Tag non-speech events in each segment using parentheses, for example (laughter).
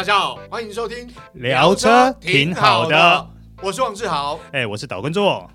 大家好，欢迎收听聊车挺好的，我是王志豪，哎，我是岛根座。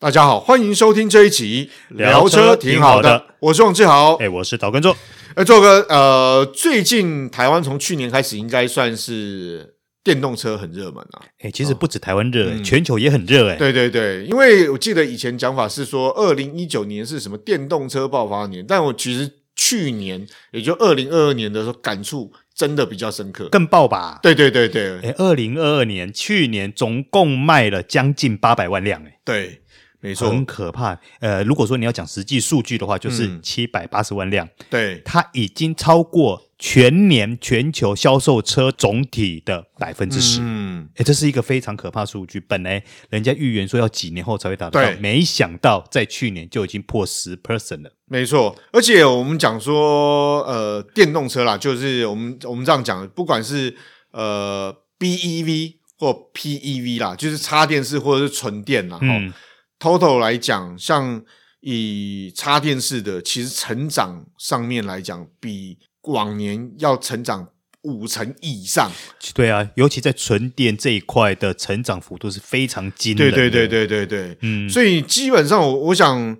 大家好，欢迎收听这一集聊车挺好的，我是王志豪，哎，我是岛根座。哎，做个呃，最近台湾从去年开始应该算是。电动车很热门啊！哎、欸，其实不止台湾热、欸，嗯、全球也很热哎、欸。对对对，因为我记得以前讲法是说，二零一九年是什么电动车爆发年，但我其实去年，也就二零二二年的时候，感触真的比较深刻，更爆吧？对对对对，哎，二零二二年去年总共卖了将近八百万辆、欸，哎，对，没错，很可怕。呃，如果说你要讲实际数据的话，就是七百八十万辆，嗯、对，它已经超过。全年全球销售车总体的百分之十，嗯，哎，这是一个非常可怕的数据。本来人家预言说要几年后才会达到，对没想到在去年就已经破十 percent 了。没错，而且我们讲说，呃，电动车啦，就是我们我们这样讲，不管是呃 BEV 或 PEV 啦，就是插电式或者是纯电啦，嗯，total 来讲，像以插电式的，其实成长上面来讲比。往年要成长五成以上，对啊，尤其在纯电这一块的成长幅度是非常惊人的。对对对对对对，嗯，所以基本上我我想，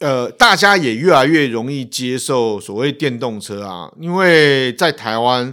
呃，大家也越来越容易接受所谓电动车啊，因为在台湾，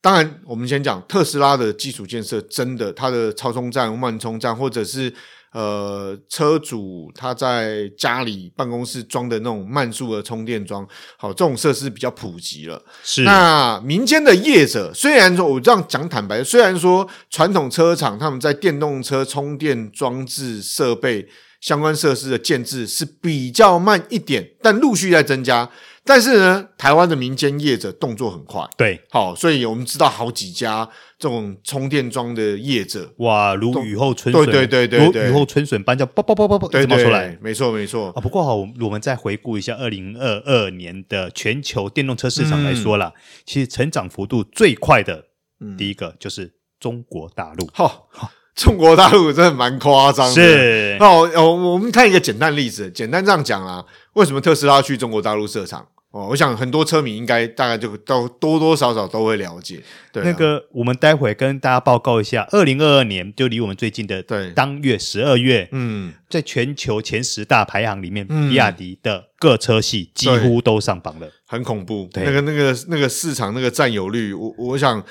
当然我们先讲特斯拉的基础建设，真的它的超充站、慢充站，或者是。呃，车主他在家里办公室装的那种慢速的充电桩，好，这种设施比较普及了。是，那民间的业者，虽然说我这样讲坦白，虽然说传统车厂他们在电动车充电装置设备相关设施的建置是比较慢一点，但陆续在增加。但是呢，台湾的民间业者动作很快，对，好，所以我们知道好几家这种充电桩的业者，哇，如雨后春笋，对对对对，如雨后春笋般叫啵啵啵啵啵，对，冒出来，没错没错。啊。不过好，我们再回顾一下二零二二年的全球电动车市场来说啦，嗯、其实成长幅度最快的，嗯。第一个就是中国大陆。好、嗯，中国大陆真的蛮夸张的。是，那我我们看一个简单例子，简单这样讲啊，为什么特斯拉去中国大陆设厂？哦，我想很多车迷应该大概就都多多少少都会了解。对、啊，那个我们待会跟大家报告一下，二零二二年就离我们最近的对当月十二月，嗯，在全球前十大排行里面，嗯、比亚迪的各车系几乎都上榜了，很恐怖。对，那个那个那个市场那个占有率，我我想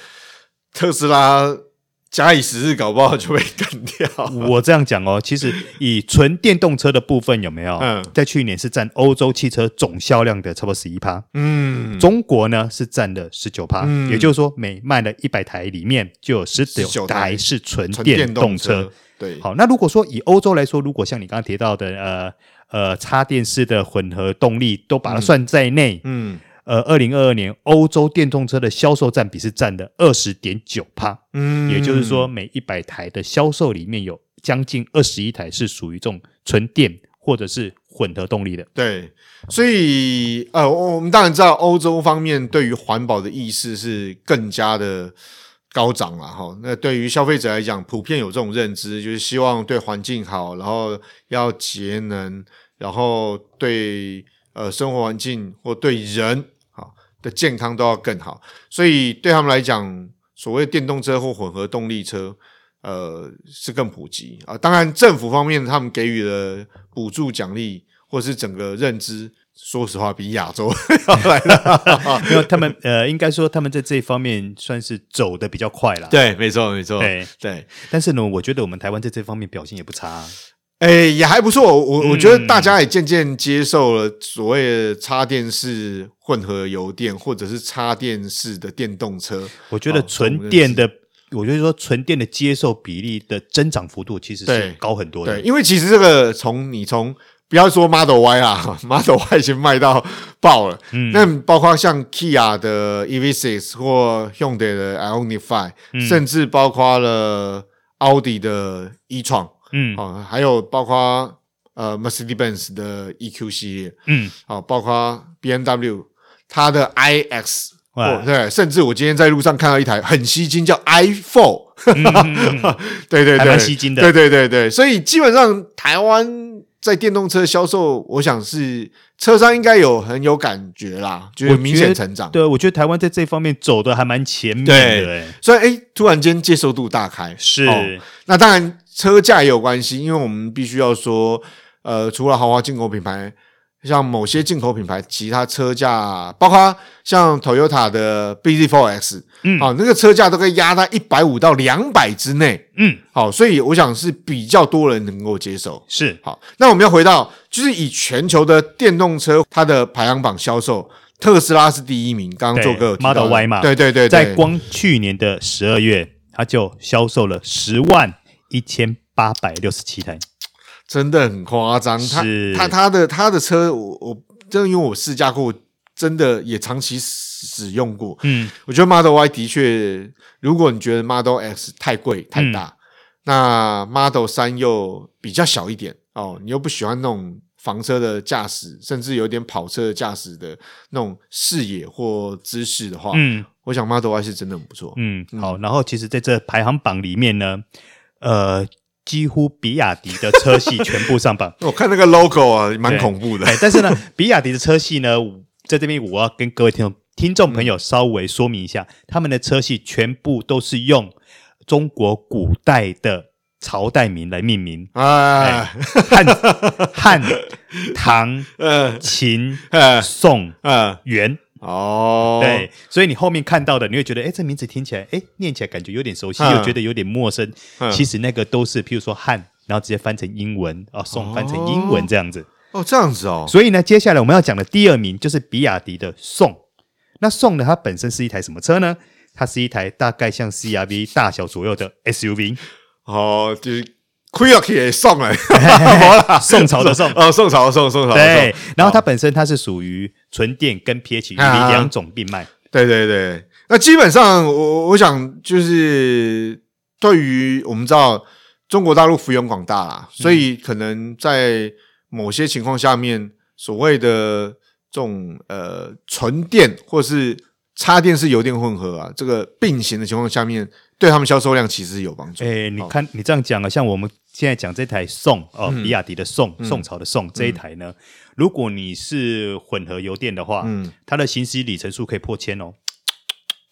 特斯拉。假以时日，搞不好就被干掉。(laughs) 我这样讲哦，其实以纯电动车的部分有没有？嗯，在去年是占欧洲汽车总销量的差不多十一趴。嗯，中国呢是占了十九趴。嗯，也就是说，每卖了一百台里面就有十九台是纯电动车。对，好，那如果说以欧洲来说，如果像你刚刚提到的，呃呃，插电式的混合动力都把它算在内，嗯。嗯呃，二零二二年欧洲电动车的销售占比是占的二十点九趴，嗯，也就是说每一百台的销售里面有将近二十一台是属于这种纯电或者是混合动力的。对，所以呃，我们当然知道欧洲方面对于环保的意识是更加的高涨了哈。那对于消费者来讲，普遍有这种认知，就是希望对环境好，然后要节能，然后对呃生活环境或对人。的健康都要更好，所以对他们来讲，所谓电动车或混合动力车，呃，是更普及啊。当然，政府方面他们给予的补助奖励，或是整个认知，说实话比亚洲 (laughs) 要来了，(laughs) 因为他们呃，应该说他们在这一方面算是走的比较快了。对，没错，没错，对对。但是呢，我觉得我们台湾在这方面表现也不差啊。哎，也还不错。我我觉得大家也渐渐接受了所谓的插电式混合油电，或者是插电式的电动车。我觉得纯电的，我觉得说纯电的接受比例的增长幅度其实是高很多的。对，对，因为其实这个从你从不要说 Model Y 啊，(laughs) Model Y 已经卖到爆了。嗯，那包括像 Kia 的 EV6 或 Hyundai 的 IONIQ 5，嗯，甚至包括了奥迪的 e-tron。嗯，好，还有包括呃，Mercedes-Benz 的 EQ 系列，嗯，哦，包括 BMW 它的 iX，哇。对，甚至我今天在路上看到一台很吸睛，叫 i4，(laughs) 对对对，还蛮吸睛的，对对对。对，所以基本上台湾在电动车销售，我想是车商应该有很有感觉啦，就是明显成长。对，我觉得台湾在这方面走的还蛮前面的，对，所以哎，突然间接受度大开，是。哦，那当然车价也有关系，因为我们必须要说，呃，除了豪华进口品牌。像某些进口品牌，其他车价，包括像 Toyota 的 BZ4X，嗯，好，那个车价都可以压在一百五到两百之内，嗯，好，所以我想是比较多人能够接受，是好。那我们要回到，就是以全球的电动车它的排行榜销售，特斯拉是第一名，刚刚做个 Model Y 嘛，对对对，在光去年的十二月，它就销售了十万一千八百六十七台。真的很夸张，他他他的他的车，我我真的因为我试驾过，真的也长期使用过。嗯，我觉得 Model Y 的确，如果你觉得 Model X 太贵太大，嗯、那 Model 三又比较小一点哦，你又不喜欢那种房车的驾驶，甚至有点跑车的驾驶的那种视野或姿势的话，嗯，我想 Model Y 是真的很不错。嗯，好，然后其实在这排行榜里面呢，呃。几乎比亚迪的车系全部上榜。(laughs) 我看那个 logo 啊，蛮恐怖的。但是呢，(laughs) 比亚迪的车系呢，在这边我要跟各位听众、听众朋友稍微说明一下，嗯、他们的车系全部都是用中国古代的朝代名来命名。啊，汉、(laughs) 汉、唐、秦、宋、元。哦，对，所以你后面看到的，你会觉得，哎，这名字听起来，哎，念起来感觉有点熟悉，嗯、又觉得有点陌生。嗯、其实那个都是，譬如说汉，然后直接翻成英文，哦，宋翻成英文这样子。哦，这样子哦。所以呢，接下来我们要讲的第二名就是比亚迪的宋。那宋呢，它本身是一台什么车呢？它是一台大概像 CRV 大小左右的 SUV。哦，就是。亏了可以送哎，(laughs) 宋朝的宋哦，宋朝的宋，宋朝的宋。对，然后它本身它是属于纯电跟 PHEV 两种并卖。对对对，那基本上我我想就是对于我们知道中国大陆幅员广大啦，所以可能在某些情况下面，所谓的这种呃纯电或是插电式油电混合啊，这个并行的情况下面，对他们销售量其实是有帮助。哎，你看你这样讲啊，像我们。现在讲这台宋哦，比亚迪的宋，宋朝的宋这一台呢，如果你是混合油电的话，它的行驶里程数可以破千哦。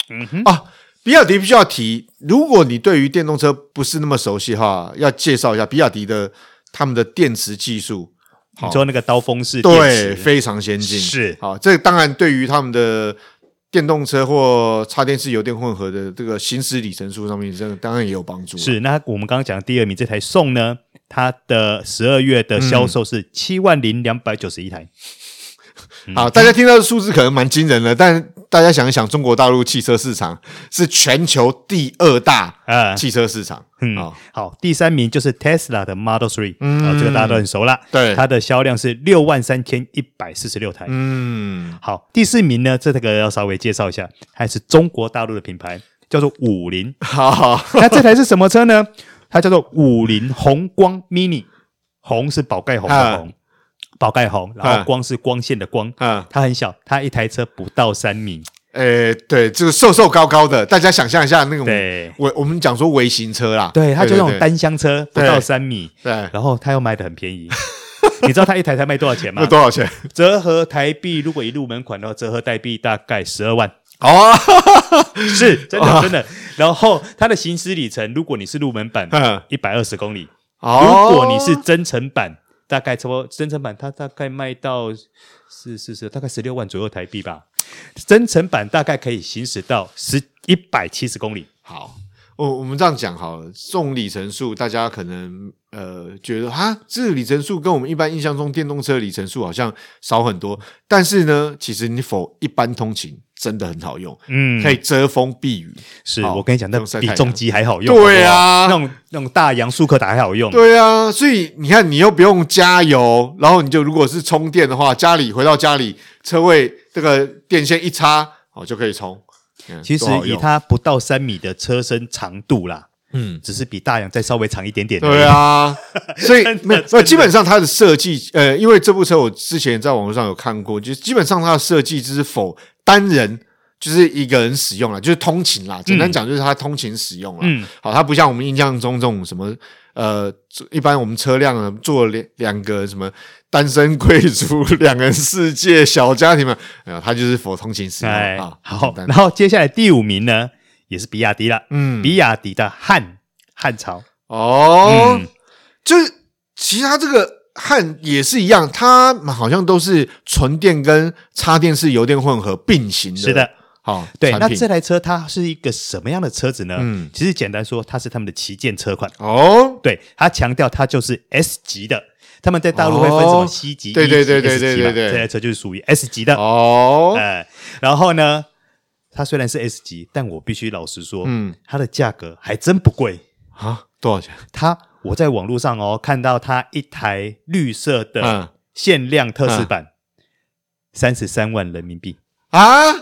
嗯哼啊，比亚迪必须要提，如果你对于电动车不是那么熟悉哈，要介绍一下比亚迪的他们的电池技术。你说那个刀锋式电池，对，非常先进。是好，这当然对于他们的。电动车或插电式油电混合的这个行驶里程数上面，这个当然也有帮助。是，那我们刚刚讲的第二名这台宋呢，它的十二月的销售是七万零两百九十一台。嗯、好，大家听到的数字可能蛮惊人的，但大家想一想，中国大陆汽车市场是全球第二大汽车市场。嗯，好，好，第三名就是 Tesla 的 Model Three，嗯，这个大家都很熟啦。对，它的销量是六万三千一百四十六台。嗯，好，第四名呢，这个要稍微介绍一下，还是中国大陆的品牌，叫做五菱。好，好，那这台是什么车呢？它叫做五菱宏光 Mini，红是宝盖红的红。宝盖红，然后光是光线的光，嗯，它很小，它一台车不到三米，诶，对，就是瘦瘦高高的，大家想象一下那种，对，我我们讲说微型车啦，对，它就那种单厢车，不到三米，对，然后它又卖的很便宜，(laughs) 你知道它一台才卖多少钱吗？多少钱？折合台币，如果以入门款的话，折合台币大概十二万，哦，(laughs) 是 (laughs) 真的真的，然后它的行驶里程，如果你是入门版，一百二十公里，哦，如果你是增程版。大概差不多增程版，它大概卖到是是是，大概十六万左右台币吧。增程版大概可以行驶到十一百七十公里。好，我我们这样讲好了，送里程数，大家可能呃觉得哈，这个里程数跟我们一般印象中电动车里程数好像少很多。但是呢，其实你否一般通勤。真的很好用，嗯，可以遮风避雨。是我跟你讲，那比重机还好用。对啊，那种那种大杨速克达还好用。对啊，所以你看，你又不用加油，然后你就如果是充电的话，家里回到家里，车位这个电线一插，哦，就可以充。其实以它不到三米的车身长度啦，嗯，只是比大洋再稍微长一点点。对啊，(laughs) 所以 (laughs) 没有，基本上它的设计，呃，因为这部车我之前在网络上有看过，就基本上它的设计就是否。单人就是一个人使用了，就是通勤啦。简单讲，就是他通勤使用了。嗯，好，它不像我们印象中这种什么呃，一般我们车辆坐两两个什么单身贵族、两人世界、小家庭嘛，(laughs) 没有，它就是 for 通勤使用啊。好，然后接下来第五名呢，也是比亚迪了。嗯，比亚迪的汉汉朝哦，就是其实它这个。汉也是一样，它好像都是纯电跟插电式油电混合并行的。是的，好，对。那这台车它是一个什么样的车子呢？嗯，其实简单说，它是他们的旗舰车款。哦，对，它强调它就是 S 级的。他们在大陆会分什么 C 级、对对对对对对对，这台车就是属于 S 级的。哦，哎，然后呢，它虽然是 S 级，但我必须老实说，嗯，它的价格还真不贵啊。多少钱？它。我在网络上哦看到它一台绿色的限量特仕版，三十三万人民币啊！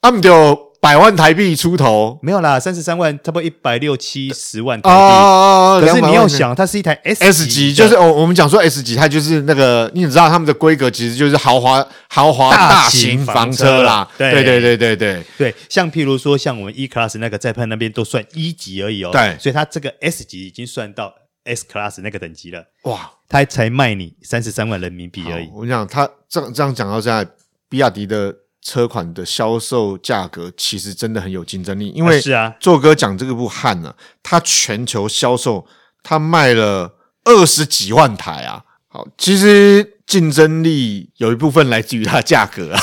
阿姆就百万台币出头，没有啦，三十三万差不多一百六七十万台币。哦，可是你要想，它是一台 S S 级，就是我我们讲说 S 级，它就是那个你知道他们的规格其实就是豪华豪华大型房车啦。对对对对对像譬如说像我们 E Class 那个在喷那边都算一级而已哦。对，所以它这个 S 级已经算到。S Class 那个等级了，哇，它才卖你三十三万人民币而已。我跟你讲，它这样这样讲到现在，比亚迪的车款的销售价格其实真的很有竞争力，因为是啊，做哥讲这个部汉呢，它全球销售，它卖了二十几万台啊。好，其实。竞争力有一部分来自于它的价格啊，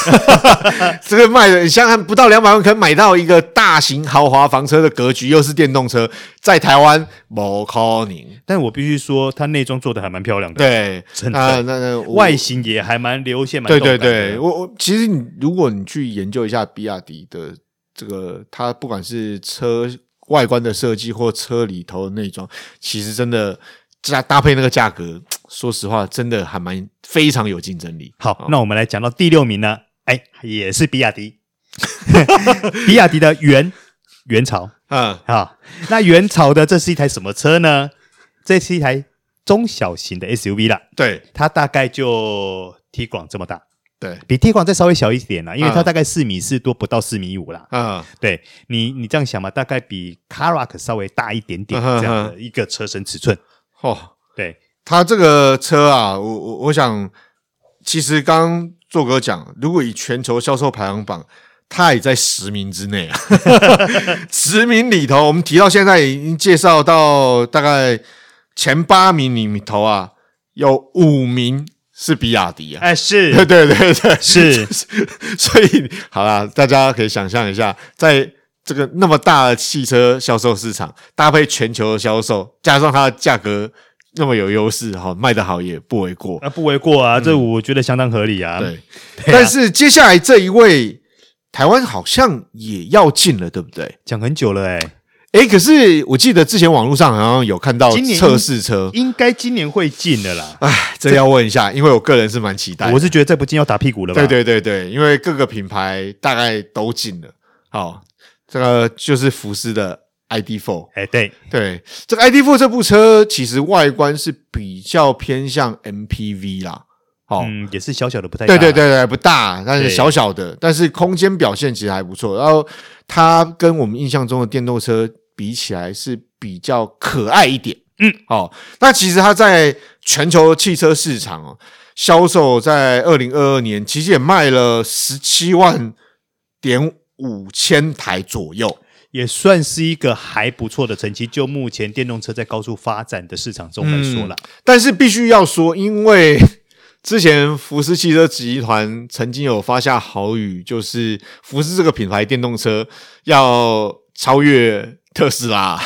(laughs) 这个卖的，你想想不到两百万可以买到一个大型豪华房车的格局，又是电动车，在台湾不可能。但我必须说，它内装做的还蛮漂亮的，对，真的，那那，那外形也还蛮流线，蛮对对对。我我其实你如果你去研究一下比亚迪的这个，它不管是车外观的设计或车里头的内装，其实真的。加搭配那个价格，说实话，真的还蛮非常有竞争力。好，那我们来讲到第六名呢，哎，也是比亚迪，(laughs) 比亚迪的元 (laughs) 元朝，嗯，好，那元朝的这是一台什么车呢？这是一台中小型的 SUV 啦，对，它大概就 Tiguan 这么大，对，比 Tiguan 再稍微小一点啦，因为它大概四米四多，不到四米五啦。嗯，对你，你这样想嘛，大概比 Karoq 稍微大一点点这样的一个车身尺寸。哦，对，他这个车啊，我我我想，其实刚刚做哥讲，如果以全球销售排行榜，他也在十名之内啊。(laughs) 十名里头，我们提到现在已经介绍到大概前八名里头啊，有五名是比亚迪啊。哎，是，(laughs) 对对对对，是。(laughs) 所以，好啦，大家可以想象一下，在。这个那么大的汽车销售市场，搭配全球的销售，加上它的价格那么有优势，哈，卖得好也不为过啊，不为过啊，嗯、这我觉得相当合理啊。对，对啊、但是接下来这一位台湾好像也要进了，对不对？讲很久了、欸，哎，哎，可是我记得之前网络上好像有看到测试车，应该今年会进的啦。哎，这要问一下，因为我个人是蛮期待，我是觉得再不进要打屁股了吧？对对对对，因为各个品牌大概都进了，好。这个就是福斯的 ID.4，哎，对。对，这个 ID Four 这部车其实外观是比较偏向 MPV 啦，哦，嗯，也是小小的，不太大，对对对对，不大，但是小小的，但是空间表现其实还不错。然后它跟我们印象中的电动车比起来是比较可爱一点，嗯，哦，那其实它在全球汽车市场哦，销售在二零二二年其实也卖了十七万点五千台左右，也算是一个还不错的成绩。就目前电动车在高速发展的市场中来说啦，嗯，但是必须要说，因为 (laughs) 之前福斯汽车集团曾经有发下豪语，就是福斯这个品牌电动车要超越特斯拉，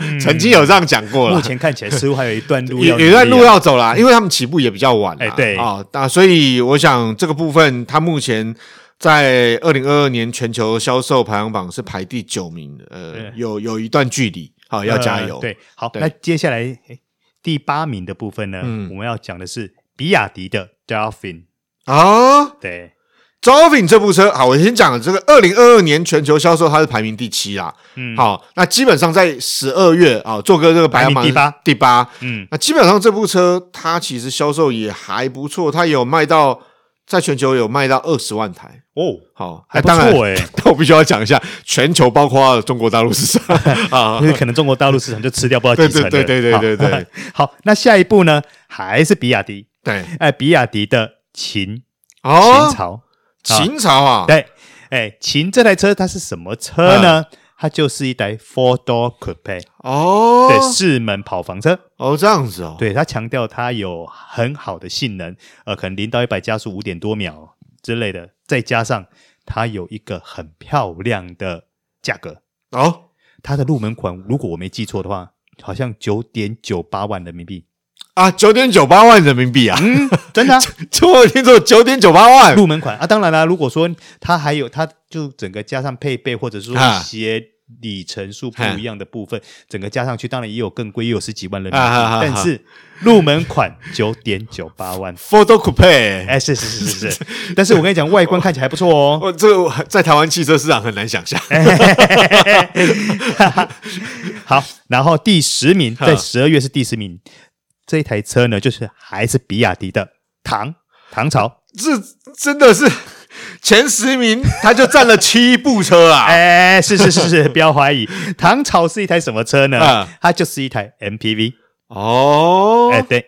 嗯、曾经有这样讲过了。目前看起来似乎还有一段路要，有一段路要走啦，因为他们起步也比较晚。哎，对啊，那所以我想这个部分，它目前。在二零二二年全球销售排行榜是排第九名的，呃，有有一段距离，好，要加油。呃、对，好，那接下来第八名的部分呢，嗯、我们要讲的是比亚迪的 Dolphin 啊，对，Dolphin 这部车，好，我先讲这个二零二二年全球销售它是排名第七啦，嗯，好，那基本上在十二月啊，做个这个排行榜第八，第八，嗯，那基本上这部车它其实销售也还不错，它有卖到。在全球有卖到二十万台哦，好，还不错哎。(laughs) 但我必须要讲一下，全球包括中国大陆市场 (laughs) 啊，因为可能中国大陆市场就吃掉不知道几成的。对对对对对对。好，那下一步呢，还是比亚迪。对，哎，比亚迪的秦哦，秦朝，秦朝啊，对，哎，秦这台车它是什么车呢？它就是一台 four door coupe 哦，对，四门跑房车。哦，这样子哦，对，它强调它有很好的性能，呃，可能零到一百加速五点多秒之类的，再加上它有一个很漂亮的价格。哦，它的入门款如果我没记错的话，好像九点九八万人民币啊，九点九八万人民币啊，嗯，真的、啊，(laughs) 就我听说九点九八万入门款啊，当然啦，如果说它还有它。就整个加上配备，或者说一些里程数不一样的部分，整个加上去，当然也有更贵，也有十几万人民币。但是入门款九点九八万 Door Coupe，哎，是是是是是。但是我跟你讲，(laughs) 外观看起来还不错哦。我这个在台湾汽车市场很难想象。(laughs) 好，然后第十名，在十二月是第十名，这一台车呢，就是还是比亚迪的唐唐朝，这真的是。前十名，它就占了七部车啊！(laughs) 哎，是是是是，(laughs) 不要怀疑。唐朝是一台什么车呢？嗯、它就是一台 MPV 哦。哎，对，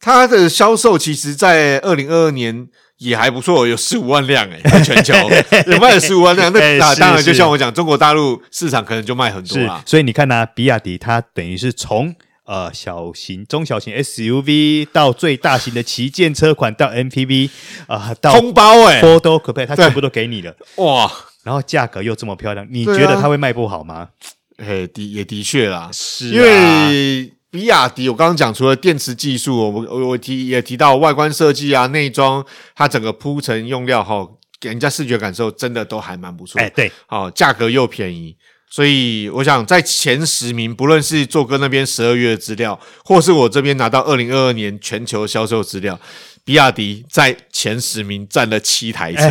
它的销售其实，在二零二二年也还不错，有十五万辆哎，在全球 (laughs) 有卖了十五万辆。那那当然，就像我讲，中国大陆市场可能就卖很多啊。所以你看呢、啊，比亚迪它等于是从。呃，小型、中小型 SUV 到最大型的旗舰车款到 MPV，啊、呃，到通包哎，Four Door Coupe，它全部都给你了哇！然后价格又这么漂亮，你觉得它会卖不好吗？哎、啊，的也的确啦，是、啊、因为比亚迪，我刚刚讲除了电池技术，我我我提也提到外观设计啊，内装它整个铺陈用料哈，给人家视觉感受真的都还蛮不错。哎，对，好，价格又便宜。所以我想在前十名，不论是做哥那边十二月的资料，或是我这边拿到二零二二年全球销售资料，比亚迪在前十名占了七台车。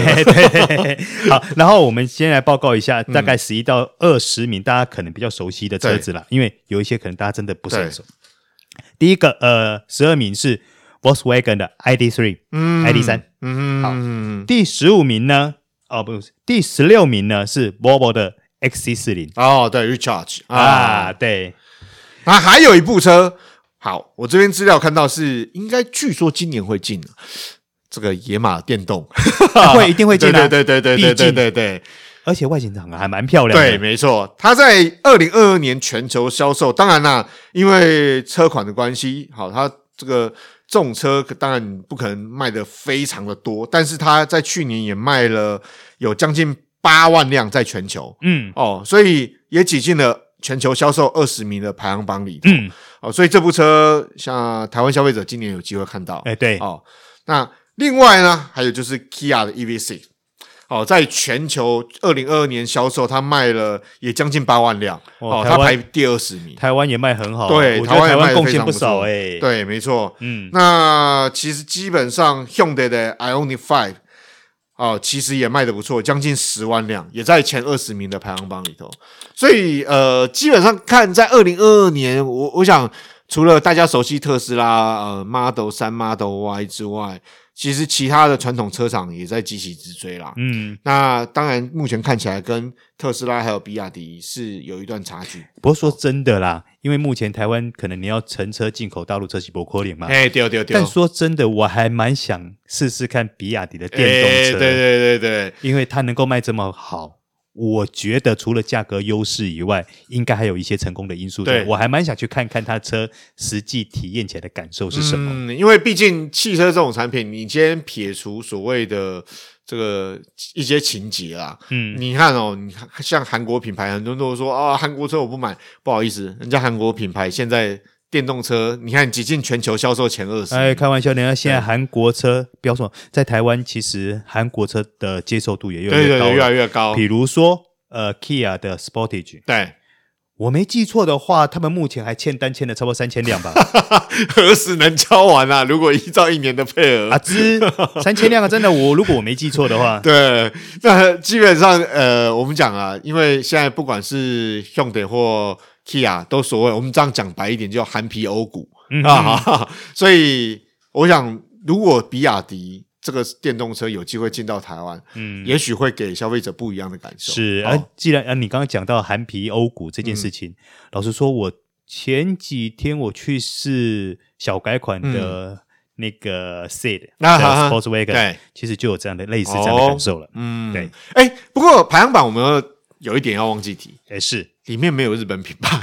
(laughs) 好，然后我们先来报告一下，大概十一到二十名，大家可能比较熟悉的车子啦，因为有一些可能大家真的不是很熟。第一个，呃，十二名是 Volkswagen 的 ID.3，嗯，ID.3，嗯，好，第十五名呢？哦，不是，第十六名呢是 Volvo 的。XC40 哦，对，Recharge 啊，啊，对，那还有一部车，好，我这边资料看到是应该据说今年会进这个野马电动，(laughs) 会一定会进的，对对对对对对对对，而且外形长得还蛮漂亮的，对，没错，它在二零二二年全球销售，当然啦，因为车款的关系，好，它这个这种车当然不可能卖的非常的多，但是它在去年也卖了有将近。八万辆在全球，嗯，哦，所以也挤进了全球销售二十名的排行榜里头，嗯，哦，所以这部车像台湾消费者今年有机会看到，哎，对，哦，那另外呢，还有就是 Kia 的 EVC，哦，在全球二零二二年销售，它卖了也将近八万辆，哦，它排第二十名，台湾也卖很好，对，台湾也卖贡献不少，哎，对，没错，嗯，那其实基本上 Hyundai 的 IONIQ 5。哦，其实也卖的不错，将近十万辆，也在前二十名的排行榜里头。所以，呃，基本上看在二零二二年，我我想除了大家熟悉特斯拉呃 Model 三、Model Y 之外，其实其他的传统车厂也在积极直追啦。嗯，那当然，目前看起来跟特斯拉还有比亚迪是有一段差距。不过说真的啦，因为目前台湾可能你要乘车进口大陆车是不可能嘛。哎，对对对。但说真的，我还蛮想试试看比亚迪的电动车。对对对对，因为它能够卖这么好。我觉得除了价格优势以外，应该还有一些成功的因素。对，我还蛮想去看看它车实际体验起来的感受是什么。嗯，因为毕竟汽车这种产品，你先撇除所谓的这个一些情节啦，嗯，你看哦，你看像韩国品牌，很多人都说啊，韩国车我不买，不好意思，人家韩国品牌现在。电动车，你看挤进全球销售前二十。哎，开玩笑，人家现在韩国车，不要说在台湾，其实韩国车的接受度也越来越高，对对对，越来越高。比如说，呃，Kia 的 Sportage，对，我没记错的话，他们目前还欠单欠了差不多三千辆吧？(laughs) 何时能交完啊？如果依照一年的配额，啊，只 (laughs) 三千辆啊，真的，我如果我没记错的话，(laughs) 对，那基本上，呃，我们讲啊，因为现在不管是 Hyundai 或 Kia 都所谓，我们这样讲白一点，叫韩皮欧股、嗯、啊，(laughs) 所以我想，如果比亚迪这个电动车有机会进到台湾，嗯，也许会给消费者不一样的感受。是，啊，既然啊，你刚刚讲到韩皮欧股这件事情，嗯、老实说，我前几天我去试小改款的那个 Ceed 啊，Volkswagen，对，其实就有这样的类似这样的感受了。哦、嗯，对。哎，不过排行榜我们有一点要忘记提，哎，是。里面没有日本品牌，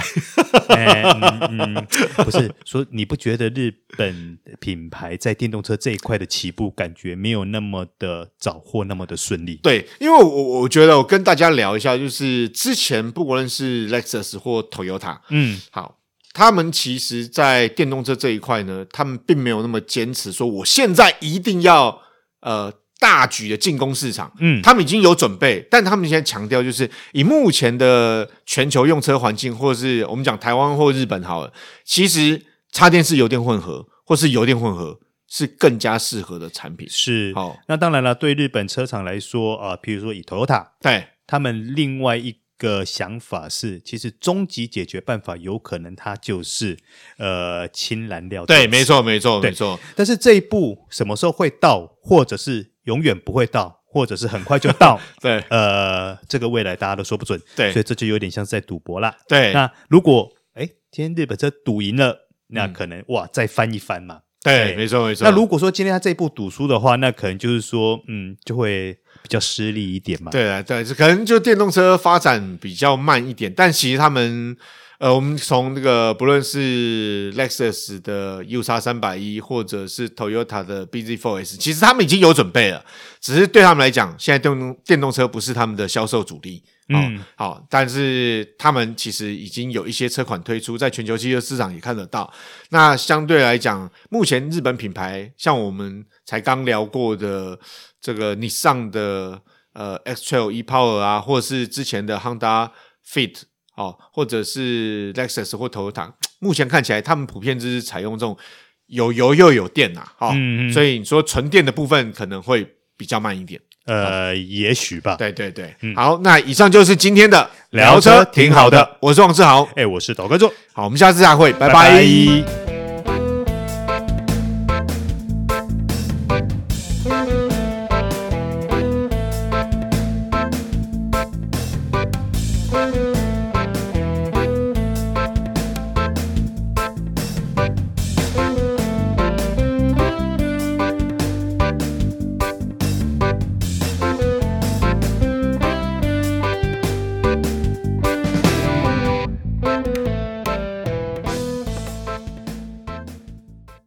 欸 (laughs) 嗯嗯，不是说你不觉得日本品牌在电动车这一块的起步感觉没有那么的早或那么的顺利？对，因为我我觉得我跟大家聊一下，就是之前不管是 Lexus 或 Toyota，嗯，好，他们其实，在电动车这一块呢，他们并没有那么坚持说我现在一定要呃。大举的进攻市场，嗯，他们已经有准备，但他们现在强调就是以目前的全球用车环境，或者是我们讲台湾或日本好了，其实插电式油电混合或是油电混合是更加适合的产品。是，好，那当然了，对日本车厂来说啊，呃，譬如说以 Toyota，对，他们另外一个想法是，其实终极解决办法有可能它就是呃氢燃料。对，没错，没错，没错。但是这一步什么时候会到，或者是？永远不会到，或者是很快就到。(laughs) 对，呃，这个未来大家都说不准。对，所以这就有点像是在赌博啦。对，那如果哎，今天日本车赌赢了，那可能、嗯、哇，再翻一番嘛。对，没错没错。那如果说今天他这一步赌输的话，那可能就是说，嗯，就会比较失利一点嘛。对啊，对，可能就电动车发展比较慢一点，但其实他们。呃，我们从那个不论是 Lexus 的 UX 三百一，或者是 Toyota 的 BZ4S，其实他们已经有准备了，只是对他们来讲，现在电动电动车不是他们的销售主力。嗯，好、哦，但是他们其实已经有一些车款推出，在全球汽车市场也看得到。那相对来讲，目前日本品牌像我们才刚聊过的这个 Nissan 的呃 X-Trail e-Power 啊，或者是之前的 Honda Fit。哦，或者是 Lexus 或 Toyota，目前看起来他们普遍就是采用这种有油又有电呐、啊，哈、哦，嗯嗯，所以你说纯电的部分可能会比较慢一点，呃，也许吧。对对对，嗯、好，那以上就是今天的聊车挺好的，我是王志豪，哎，我是导观众，好，我们下次再会，拜拜。拜拜。